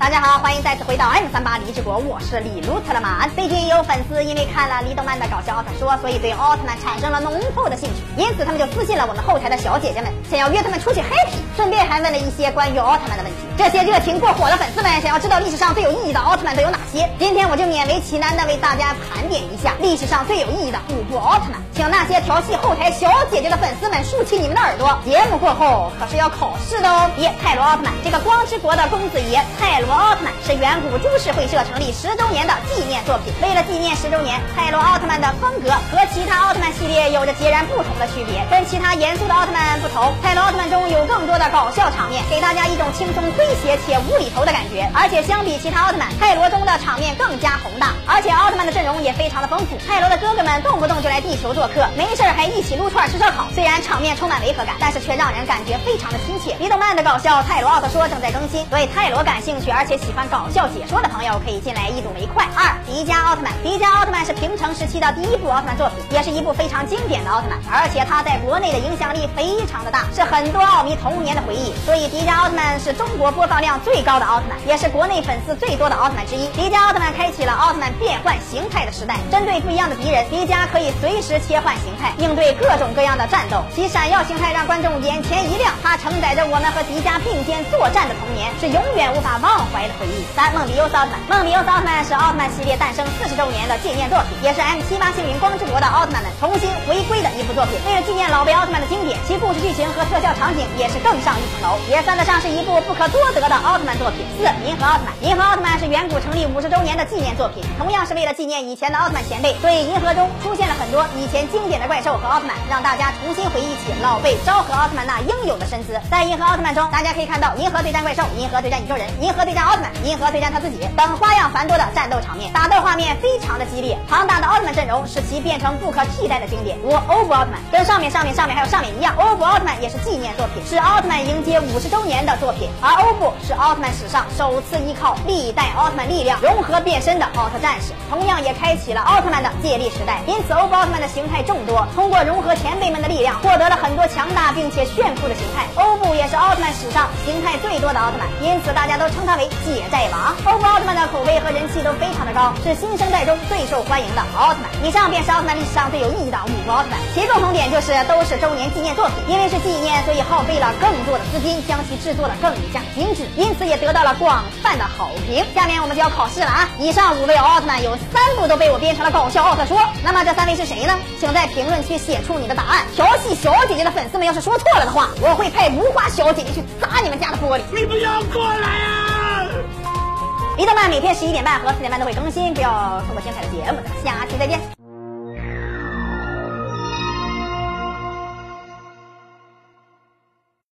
大家好，欢迎再次回到 M 三八李志国，我是李卢特勒曼。最近有粉丝因为看了李动漫的搞笑奥特说，所以对奥特曼产生了浓厚的兴趣，因此他们就私信了我们后台的小姐姐们，想要约他们出去 happy，顺便还问了一些关于奥特曼的问题。这些热情过火的粉丝们想要知道历史上最有意义的奥特曼都有哪些，今天我就勉为其难的为大家盘点一下历史上最有意义的五部奥特曼，请那些调戏后台小姐姐的粉丝们竖起你们的耳朵，节目过后可是要考试的哦。一泰罗奥特曼，这个光之国的公子爷泰罗。罗奥特曼是远古株式会社成立十周年的纪念作品。为了纪念十周年，泰罗奥特曼的风格和其他奥特曼系列有着截然不同的区别。跟其他严肃的奥特曼不同，泰罗奥特曼中有更多的搞笑场面，给大家一种轻松诙谐且无厘头的感觉。而且相比其他奥特曼，泰罗中的场面更加宏大，容也非常的丰富。泰罗的哥哥们动不动就来地球做客，没事还一起撸串吃烧烤。虽然场面充满违和感，但是却让人感觉非常的亲切。李动漫的搞笑泰罗奥特说正在更新，对泰罗感兴趣。而且喜欢搞笑解说的朋友可以进来一睹为快。二迪迦奥特曼，迪迦奥特曼是平成时期的第一部奥特曼作品，也是一部非常经典的奥特曼，而且它在国内的影响力非常的大，是很多奥迷童年的回忆。所以迪迦奥特曼是中国播放量最高的奥特曼，也是国内粉丝最多的奥特曼之一。迪迦奥特曼开启了奥特曼变换形态的时代，针对不一样的敌人，迪迦可以随时切换形态，应对各种各样的战斗。其闪耀形态让观众眼前一亮，它承载着我们和迪迦并肩作战的童年，是永远无法忘。怀的回忆。三梦比优斯奥特曼，梦比优斯奥特曼是奥特曼系列诞生四十周年的纪念作品，也是 M 七八星云光之国的奥特曼们重新回归的一部作品。为了纪念老辈奥特曼的经典，其故事剧情和特效场景也是更上一层楼，也算得上是一部不可多得的奥特曼作品。四银河奥特曼，银河奥特曼是远古成立五十周年的纪念作品，同样是为了纪念以前的奥特曼前辈，所以银河中出现了很多以前经典的怪兽和奥特曼，让大家重新回忆起老辈昭和奥特曼那应有的身姿。在银河奥特曼中，大家可以看到银河对战怪兽、银河对战宇宙人、银河对战。奥特曼、银河对战他自己等花样繁多的战斗场面，打斗画面非常的激烈，庞大的奥特曼阵容使其变成不可替代的经典。五欧布奥特跟上面、上面、上面还有上面一样，欧布奥特曼也是纪念作品，是奥特曼迎接五十周年的作品。而欧布是奥特曼史上首次依靠历代奥特曼力量融合变身的奥特战士，同样也开启了奥特曼的借力时代。因此，欧布奥特曼的形态众多，通过融合前辈们的力量，获得了很多强大并且炫酷的形态。欧布也是奥特曼史上形态最多的奥特曼，因此大家都称他为。借债王，欧布奥特曼的口碑和人气都非常的高，是新生代中最受欢迎的奥特曼。以上便是奥特曼历史上最有意义的五部奥特曼，其共同点就是都是周年纪念作品。因为是纪念，所以耗费了更多的资金，将其制作的更加精致，因此也得到了广泛的好评。下面我们就要考试了啊！以上五位奥特曼有三部都被我编成了搞笑奥特说，那么这三位是谁呢？请在评论区写出你的答案。调戏小姐姐的粉丝们要是说错了的话，我会派无花小姐姐去砸你们家的玻璃。你不要过来啊！李动漫每天十一点半和四点半都会更新，不要错过精彩的节目。咱们下期再见。